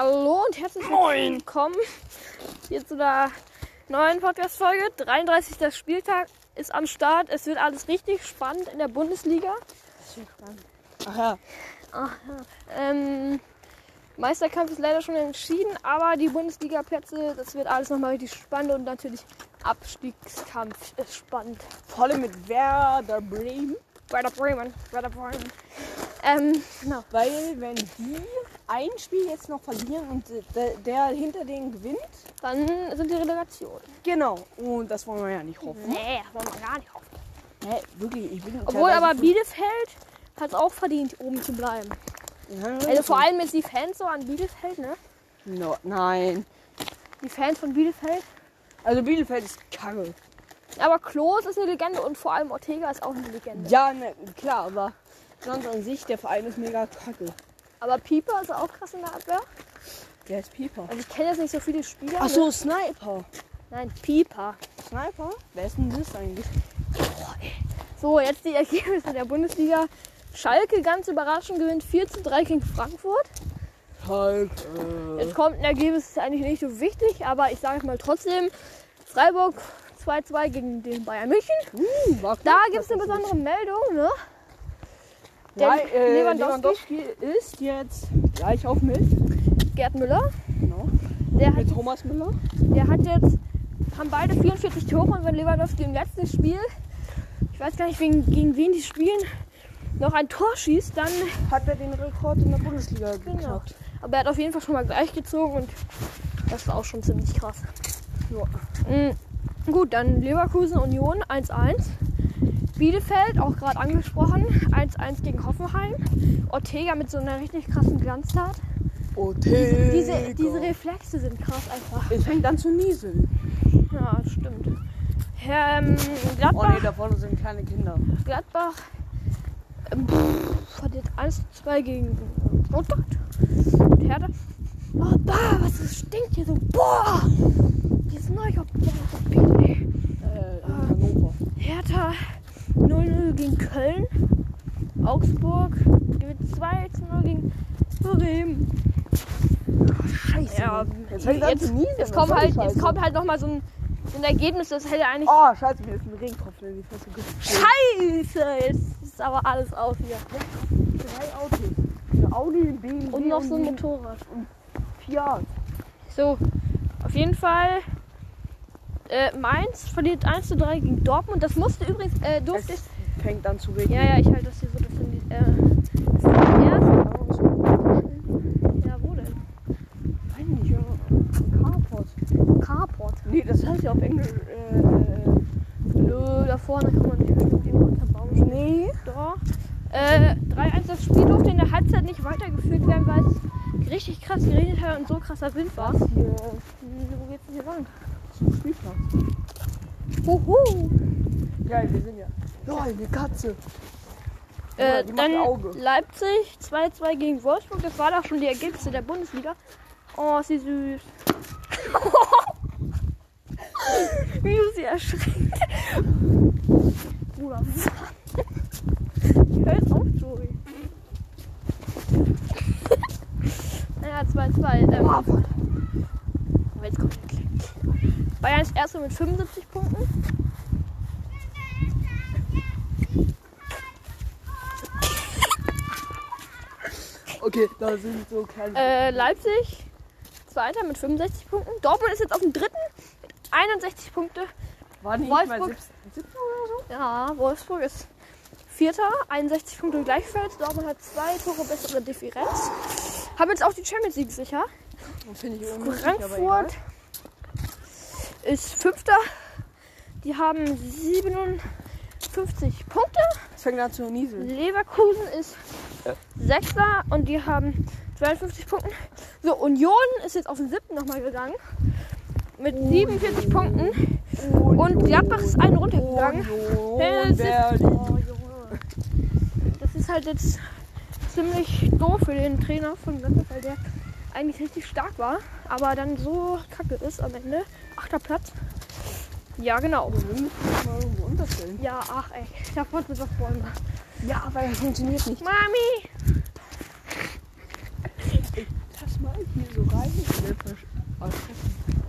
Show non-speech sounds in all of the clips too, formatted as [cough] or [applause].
Hallo und herzlich Moin. willkommen hier zu einer neuen Podcast-Folge. 33. Spieltag ist am Start. Es wird alles richtig spannend in der Bundesliga. Ach ja. Ach, ja. ähm, Meisterkampf ist leider schon entschieden, aber die Bundesliga-Plätze, das wird alles nochmal richtig spannend und natürlich Abstiegskampf ist spannend. Vor allem mit Werder Bremen. Werder Bremen, Werder Bremen. Ähm, genau. Weil wenn die ein Spiel jetzt noch verlieren und der, der hinter denen gewinnt, Dann sind die Relegationen. genau. Und das wollen wir ja nicht hoffen. Nee, das wollen wir gar nicht hoffen. Hä, wirklich, ich bin Obwohl aber Bielefeld hat es auch verdient, oben zu bleiben. Ja, Also vor allem jetzt die Fans so an Bielefeld, ne? No, nein. Die Fans von Bielefeld. Also Bielefeld ist kacke. Aber Klos ist eine Legende und vor allem Ortega ist auch eine Legende. Ja, ne, klar, aber sonst an sich, der Verein ist mega kacke. Aber Pieper ist auch krass in der Abwehr. Der ist Pieper. Also ich kenne jetzt nicht so viele Spieler. Ach so, Sniper. Ne? Nein, Pieper. Sniper? Wer ist denn das eigentlich? So, jetzt die Ergebnisse der Bundesliga. Schalke ganz überraschend gewinnt 4 zu 3 gegen Frankfurt. Schalke. Jetzt kommt ein Ergebnis, ist eigentlich nicht so wichtig, aber ich sage mal trotzdem. Freiburg 2-2 gegen den Bayern München. Uh, Da gibt es eine besondere Meldung, ne? Denn äh, Lewandowski- Lewandowski ist jetzt gleich auf mit. Gerd Müller. Genau. Der hat, Mit Thomas Müller. der hat jetzt, haben beide 44 Tore und wenn Lewandowski im letzten Spiel, ich weiß gar nicht gegen, gegen wen die spielen, noch ein Tor schießt, dann, Hat er den Rekord in der Bundesliga genau. geknackt. Aber er hat auf jeden Fall schon mal gleich gezogen und das ist auch schon ziemlich krass. Ja. Mm, Gut, dann Leverkusen Union 1-1. Bielefeld, auch gerade angesprochen, 1-1 gegen Hoffenheim. Ortega mit so einer richtig krassen Glanztat. Ortega. Diese, diese Reflexe sind krass einfach. Es fängt an zu nieseln. Ja, stimmt. Ähm, Oh Gladbach, ne, da vorne sind kleine Kinder. Gladbach ähm, pff, hat jetzt 1 zu 2 gegen Stuttgart. Und Hertha. Oh, bah, was das stinkt hier so. Boah! Dieses neue Boah, ey. Äh, in Hannover. Hertha 0-0 gegen Köln. Augsburg gewinnt 2 zu 0 gegen Bremen. Scheiße. Ja, jetzt jetzt, jetzt, Was kommt halt, die jetzt Scheiße? kommt halt nochmal so ein, so ein Ergebnis, das hätte eigentlich. Oh, scheiße, mir ist ein Regentropfen in die Fresse gefallen. Scheiße! Jetzt ist aber alles aus hier. Drei Autos. Ein Audi, ein BMW Und noch so ein Motorrad. Fiat. So, auf jeden Fall. Äh, Mainz verliert 1 zu 3 gegen Dortmund. Das musste übrigens, äh, durfte ich. Fängt an zu regnen. Ja, ja, ich halte das hier so. Das sind die, äh, das sind die ersten. Ja, wo denn? Weiß nicht, ja. Carport. Carport. Nee, das heißt ja auf Englisch. Äh, Nö, da vorne kann man nicht bestimmt irgendwo nee. Da. Äh, 3-1 das Spiel durfte in der Halbzeit nicht weitergeführt werden, weil es richtig krass geregnet hat und so krasser Wind war. Was hier Wo geht's denn hier lang? zum Spielplatz? Huhu. Geil, wir sind ja. Lol, eine Katze. Äh, dann. Leipzig 2-2 gegen Wolfsburg. Das war doch schon die Ergebnisse der Bundesliga. Oh, ist sie süß. [laughs] Wie du sie erschreckt. Bruder. [laughs] Hör jetzt auf, Joey. [laughs] naja, 2-2. Ähm, aber jetzt kommt der Klick. Bayern ist erster mit 75 Punkten. Okay, da sind so kleine. Äh, Leipzig, Zweiter mit 65 Punkten. Dortmund ist jetzt auf dem dritten mit 61 Punkte. War nicht mal Wolfsburg. 17 oder so? Ja, Wolfsburg ist Vierter, 61 Punkte gleichfalls. Dortmund hat zwei Tore bessere Differenz. Haben jetzt auch die Champions League sicher. Finde ich unmöglich. Frankfurt ist Fünfter. Die haben 57 Punkte. Es fängt an zu nieseln. Leverkusen ist Sechster und die haben 52 Punkten. So, Union ist jetzt auf den siebten nochmal gegangen. Mit 47 Punkten. Und Gladbach ist einen runtergegangen. Oh. Das ist halt jetzt ziemlich doof für den Trainer von Gladbach, weil der eigentlich richtig stark war, aber dann so kacke ist am Ende. Achter Platz. Ja, genau. Ja, ach ey, ich hab heute mit was wollen wir. Ja, aber das funktioniert nicht. Mami! Das mal hier so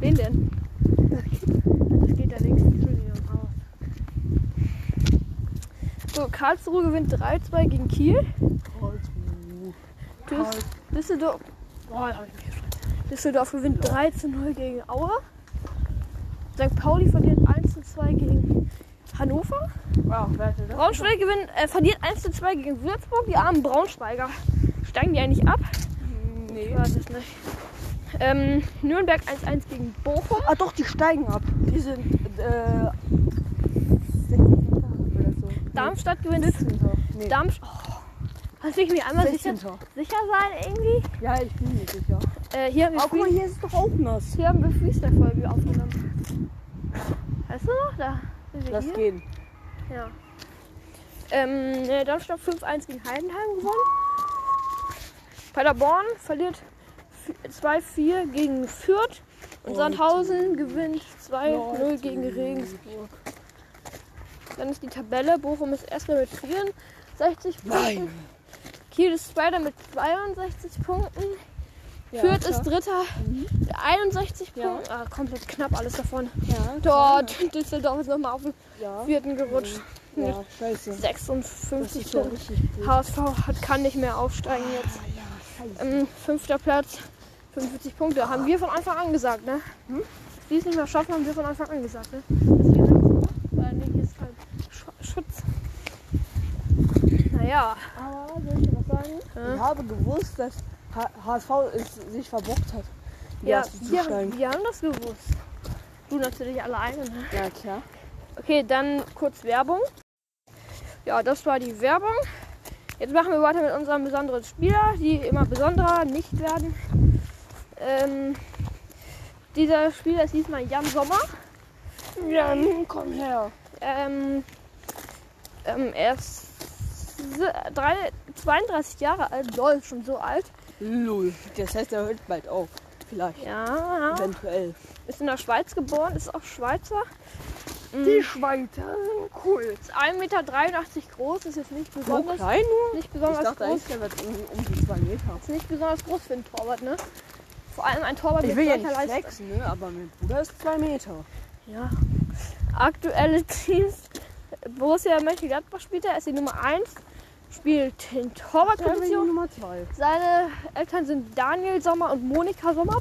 Wen denn? Das geht ja nichts. Entschuldigung, aus. So, Karlsruhe gewinnt 3-2 gegen Kiel. Düs- Düsseldorf. Boah, da hab ich mich gefreut. Düsseldorf gewinnt 3 zu 0 gegen Aue. St. Pauli verliert 1 zu 2 gegen Hannover. Wow? Braunschweig gewinnt, äh, verliert 1 zu 2 gegen Würzburg. Die armen Braunschweiger. Steigen die eigentlich ab? Nee. Ich weiß es nicht. Ähm, Nürnberg 1-1 gegen Bochum. Ah doch, die steigen ab. Die sind äh, 16. oder so. Darmstadt gewinnt. 17. Nee. Darmstadt. Oh. Kannst du mich einmal sicher, 16. sicher sein irgendwie? Ja, ich bin mir sicher. Äh, hier haben wir, Aber guck mal, hier ist es doch auch nass. hier haben wir Freestyle-Folge aufgenommen. Weißt du noch? Da Lass hier. gehen. Ja. Ähm, äh, Darmstadt 5-1 gegen Heidenheim gewonnen. Paderborn verliert f- 2-4 gegen Fürth. Und Und Sandhausen gewinnt 2-0 Leute. gegen Regensburg. Dann ist die Tabelle. Bochum ist erster mit 64 Punkten. Nein. Kiel ist zweiter mit 62 Punkten. Ja, Fürth klar. ist dritter mit 61 Ja. Punkten. Ah, komplett knapp alles davon. Ja, Dort Düsseldorf ist nochmal auf den Ja. vierten gerutscht. Ja, scheiße. Das 56 ist ja Punkte. HSV hat, kann nicht mehr aufsteigen jetzt. Ja, scheiße. Ähm, fünfter Platz, 55 Punkte. Haben wir von Anfang an gesagt, ne? Hm? Die es nicht mehr schaffen, haben wir von Anfang an gesagt, ne? Weil nee, hier ist halt Sch Schutz. Naja, Aber soll ich dir was sagen? Ja. Ich habe gewusst, dass HSV es sich verbockt hat. Ja, wir, steigen. wir haben das gewusst. Du natürlich alleine, ne? Ja, klar. Okay, dann kurz Werbung. Ja, das war die Werbung. Jetzt machen wir weiter mit unserem besonderen Spieler, die immer besonderer nicht werden. Ähm, dieser Spieler ist diesmal Jan Sommer. Jan, komm her. Ähm, ähm, er ist si- drei, 32 Jahre alt, lol, schon so alt. Lul. Das heißt, er hört bald auf. Vielleicht. Ja, Eventuell. ist in der Schweiz geboren, ist auch Schweizer. Die Mm, Schweizer. Cool. Ist 1,83 Meter groß, ist jetzt nicht So besonders, klein nur? nicht Ich besonders dachte groß. der wird irgendwie um die zwei Meter. Ist nicht besonders groß für einen Torwart, ne? Vor allem ein Torwart Ich mit will ja nicht Leistung. flexen, ne? aber mein Bruder ist zwei Meter. Ja. Aktuelle Teams. Borussia Mönchengladbach spielt er, ist die Nummer 1. Spielt in Torwartposition. Nummer zwei. Seine Eltern sind Daniel Sommer und Monika Sommer.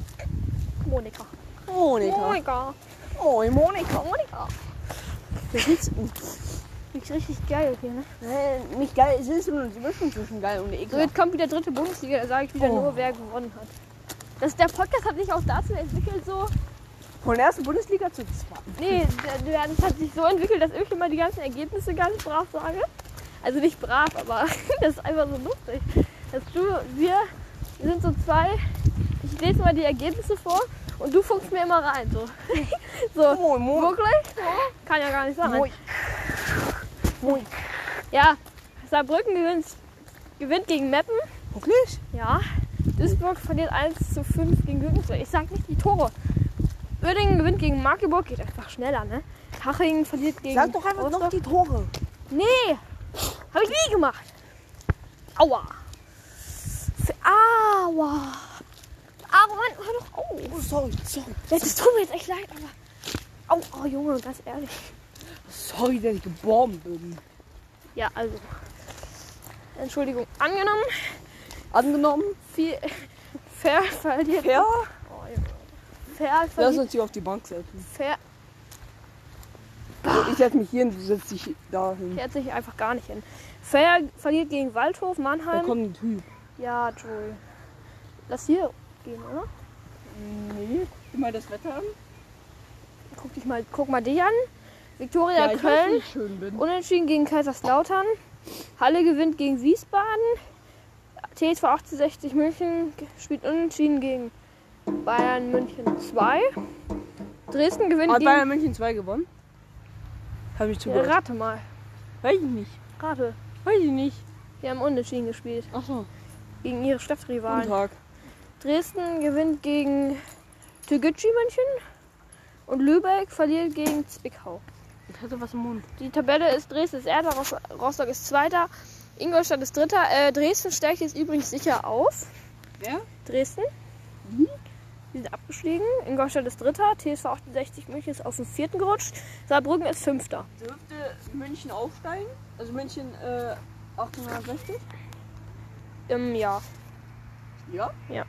Monika. Monika. Monika. Oh, Monika. Monika. Das ist Riecht richtig geil hier, ne? äh, nicht geil. Es ist nur die Mischung zwischen geil und So, ekelhaft. jetzt kommt wieder dritte Bundesliga, da sage ich wieder Oh. nur, wer gewonnen hat. Das, der Podcast hat sich auch dazu entwickelt, so. Von der ersten Bundesliga zur zweiten. Nee, der, der, das hat sich so entwickelt, dass ich immer die ganzen Ergebnisse ganz brav sage. Also nicht brav, aber [laughs] das ist einfach so lustig. Dass du, wir sind so zwei, ich lese mal die Ergebnisse vor und du funkst mir immer rein. So, [laughs] so Moin, moin. wirklich? Kann ja gar nicht sein. Moin. Moin. Ja, Saarbrücken gewinnt, gewinnt gegen Meppen. Wirklich? Ja. Duisburg verliert 1 zu 5 gegen Würzburg. Ich sag nicht die Tore. Uerdingen gewinnt gegen Magdeburg, geht einfach schneller, ne? Hachingen verliert gegen. Sag doch einfach noch Rostock. die Tore. Nee! Hab ich nie gemacht! Aua! Aua! Aua, Mann, hör doch auf! Oh, sorry, sorry. Das tut mir jetzt echt leid, aber. Au, oh Junge, ganz ehrlich. Sorry, dass ich geboren bin. Ja, also. Entschuldigung, angenommen. Angenommen. Viel. Fair verliert. Ja. Oh, Junge. Fair Lass verliert. uns hier auf die Bank setzen. Fair Ich setze mich hier und du setzt dich dahin. fährt sich einfach gar nicht hin. Fair verliert gegen Waldhof, Da Mannheim. kommt ein Typ. Ja, Joey. Lass hier gehen, oder? Nee, guck mal das Wetter an. Guck, dich mal, guck mal dich an. Viktoria ich weiß, Köln. wie ich schön bin. Unentschieden gegen Kaiserslautern. Halle gewinnt gegen Wiesbaden. TSV 1860 München spielt unentschieden gegen Bayern München 2. Dresden gewinnt Hat gegen. Bayern München 2 gewonnen? Hab ich Ja, zugehört. rate mal. Weiß ich nicht. Rate. Weiß ich nicht. Die haben unentschieden gespielt. Achso, Gegen ihre guten Stadtrivalen. Tag. Dresden gewinnt gegen Türgücü München. Und Lübeck verliert gegen Zwickau. Ich hatte was im Mund. Die Tabelle ist Dresden ist Erster, Ros- Rostock ist Zweiter, Ingolstadt ist Dritter. Äh, Dresden steigt jetzt übrigens sicher auf. Wer? Dresden. Wie? Die sind abgestiegen. Ingolstadt ist Dritter. TSV 68 München ist auf den vierten gerutscht. Saarbrücken ist Fünfter. Dürfte München aufsteigen? Also München äh, 860? Ähm, ja. Ja? Ja. ja.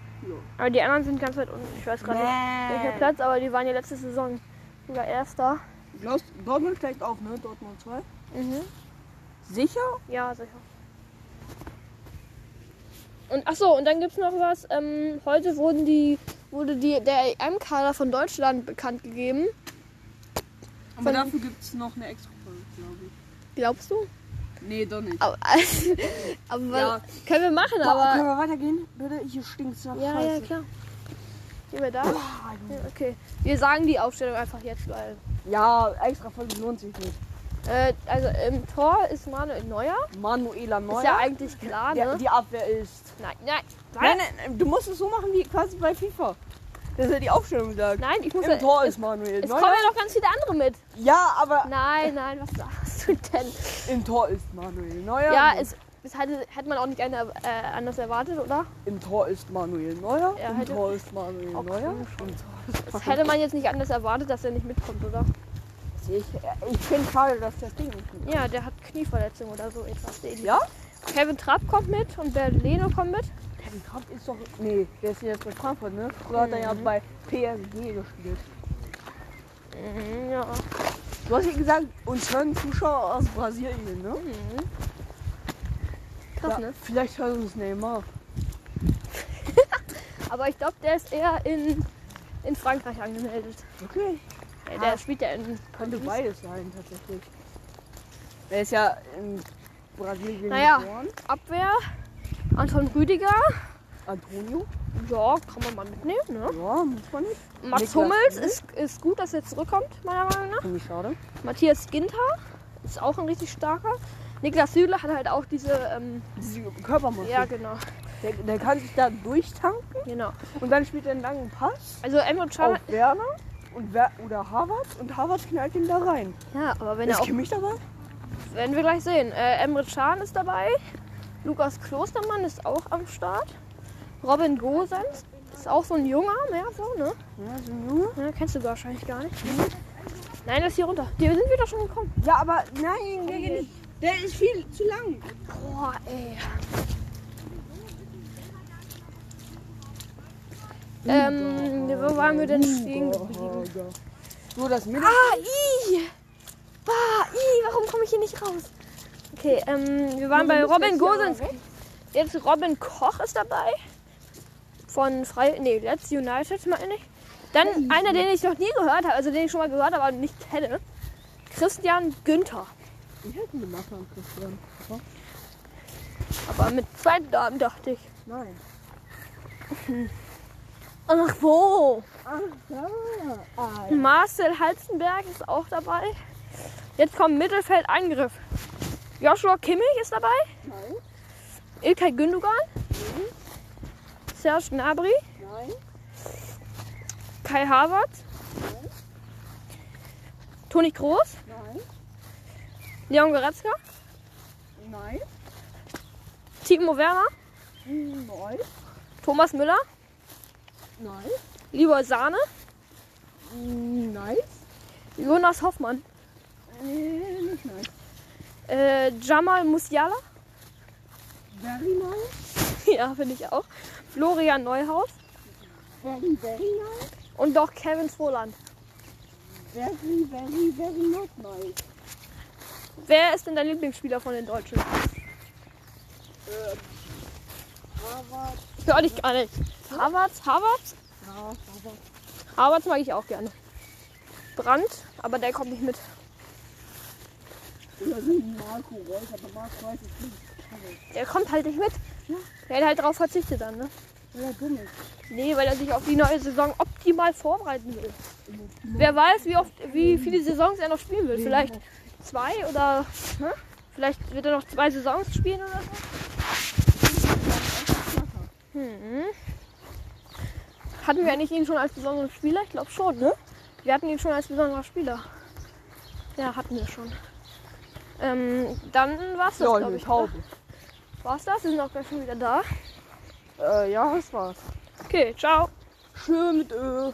Aber die anderen sind ganz weit unten. Ich weiß gerade nicht, welcher Platz, aber die waren ja letzte Saison sogar Erster. Glaubst, Dortmund steigt auf, ne? Dortmund 2. Mhm. Sicher? Ja, sicher. Und ach so, und dann gibt's noch was. Ähm, heute wurden die, wurde die, der EM-Kader von Deutschland bekannt gegeben. Aber Von- dafür gibt es noch eine extra Folge, glaube ich. Glaubst du? Nee, doch nicht. Aber, [laughs] aber Ja. können wir machen, Boah, können aber. wir weitergehen? Bitte, hier stinkt's nach Ja, ja, Scheiße. klar. Gehen wir da? Boah, Ja, okay. Wir sagen die Aufstellung einfach jetzt, weil. Ja, extra Folge lohnt sich nicht. Äh, also im Tor ist Manuel Neuer. Manuela Neuer. Ist ja eigentlich klar, der, ne? die Abwehr ist. Nein, nein, Nein, nein. nein, du musst es so machen wie quasi bei FIFA. Das ist ja die Aufstellung sagt. Nein, ich muss Im ja, Tor ist Manuel es Neuer. kommen ja noch ganz viele andere mit. Ja, aber Nein, nein, was sagst du denn? im Tor ist Manuel Neuer. Ja, es, es hätte, hätte man auch nicht eine, äh, anders erwartet, oder? Im Tor ist Manuel Neuer. Ja, Im hätte- Tor ist Manuel Oh, Neuer. Tor ist Das hätte man jetzt nicht anders erwartet, dass er nicht mitkommt, oder? Ich, ich finde schade, dass das Ding nicht mitkommt. Ja, der hat Knieverletzung oder so etwas. Ja? Kevin Trapp kommt mit und Berlino kommt mit. Kevin Trapp ist doch. Nee, der ist jetzt bei Frankfurt, ne? Früher hat er ja Mhm. bei PSG gespielt. Mhm, ja. Du hast ja gesagt, uns hören Zuschauer aus Brasilien, ne? Mhm. Krass, ne? Vielleicht hört uns Neymar. [laughs] Aber ich glaube, der ist eher in, in Frankreich angemeldet. Okay. Ja, der Ah. spielt ja in Könnte beides sein, tatsächlich. Er ist ja in Brasilien Naja. geboren. Abwehr, Anton Rüdiger. Antonio. Ja, kann man mal mitnehmen, ne? Ja, muss man nicht. Mats Niklas Hummels ist, ist gut, dass er zurückkommt, meiner Meinung nach. Finde ich schade. Matthias Ginter ist auch ein richtig starker. Niklas Süle hat halt auch diese, ähm, Diese Körpermasse. ja genau, Der, der kann sich da durchtanken genau. und dann spielt er einen langen Pass Also Emre Can, auf Werner und Wer oder Harvard und Harvard knallt ihn da rein. ja, aber wenn er Ist auch, Kimmich dabei? werden wir gleich sehen. Äh, Emre Can ist dabei, Lukas Klostermann ist auch am Start, Robin Gosens ist auch so ein junger, mehr so, ne? Ja, so ein Junge. Ja, kennst du wahrscheinlich gar nicht. Nein, das ist hier runter. Die sind wieder schon gekommen. Ja, aber nein, der geht nicht. Der ist viel zu lang. Boah, ey. Ähm, wo waren wir denn stehen geblieben? So, das Mittel. Ah, i! Bah, i, warum komme ich hier nicht raus? Okay, ähm, wir waren bei Robin Gosens. Jetzt Robin Koch ist dabei. Von Frei, nee, Let's United meine ich. Dann einer, den ich noch nie gehört habe, also den ich schon mal gehört habe, aber nicht kenne. Christian Günther. Ich hätte einen Nachnamen Christian. Aber mit zweiten Namen dachte ich. Nein. [laughs] Ach wo? Ach. Ah, Marcel Halzenberg ist auch dabei. Jetzt kommt Mittelfeldangriff. Joshua Kimmich ist dabei. Nein, Ilkay Gündogan. Serge Gnabry. nein, Kai Havertz. Toni Kroos. nein, Leon Goretzka. nein, Timo Werner. nein, Thomas Müller. Nein, Lieber Sahne. nein, Jonas Hoffmann. äh, nicht nein. Äh, Jamal Musiala. Very nice, [laughs] ja, finde ich auch. Florian Neuhaus. very, very nice, Und doch Kevin Frohland. very, very, very not nice. Wer ist denn dein Lieblingsspieler von den Deutschen? Ähm, Harvard, Hör dich gar nicht. Havertz, Havertz? ja, Harvard. Havertz mag ich auch gerne. Brandt, aber der kommt nicht mit. Der kommt halt nicht mit. Der hat halt darauf verzichtet dann, ne? Ja, dumm. Nee, weil er sich auf die neue Saison optimal vorbereiten will. Wer weiß, wie oft, wie viele Saisons er noch spielen will. Vielleicht zwei oder ne? vielleicht wird er noch zwei Saisons spielen oder so. Hm. Hatten wir eigentlich ihn schon als besonderen Spieler? Ich glaube schon, ne? Wir hatten ihn schon als besonderer Spieler. Ja, hatten wir schon. Ähm, dann war's das, Ja, glaube ich. Taube. oder? War's das? Wir sind auch gleich schon wieder da. Äh, ja, das war's. Okay, ciao. Schön mit Ö.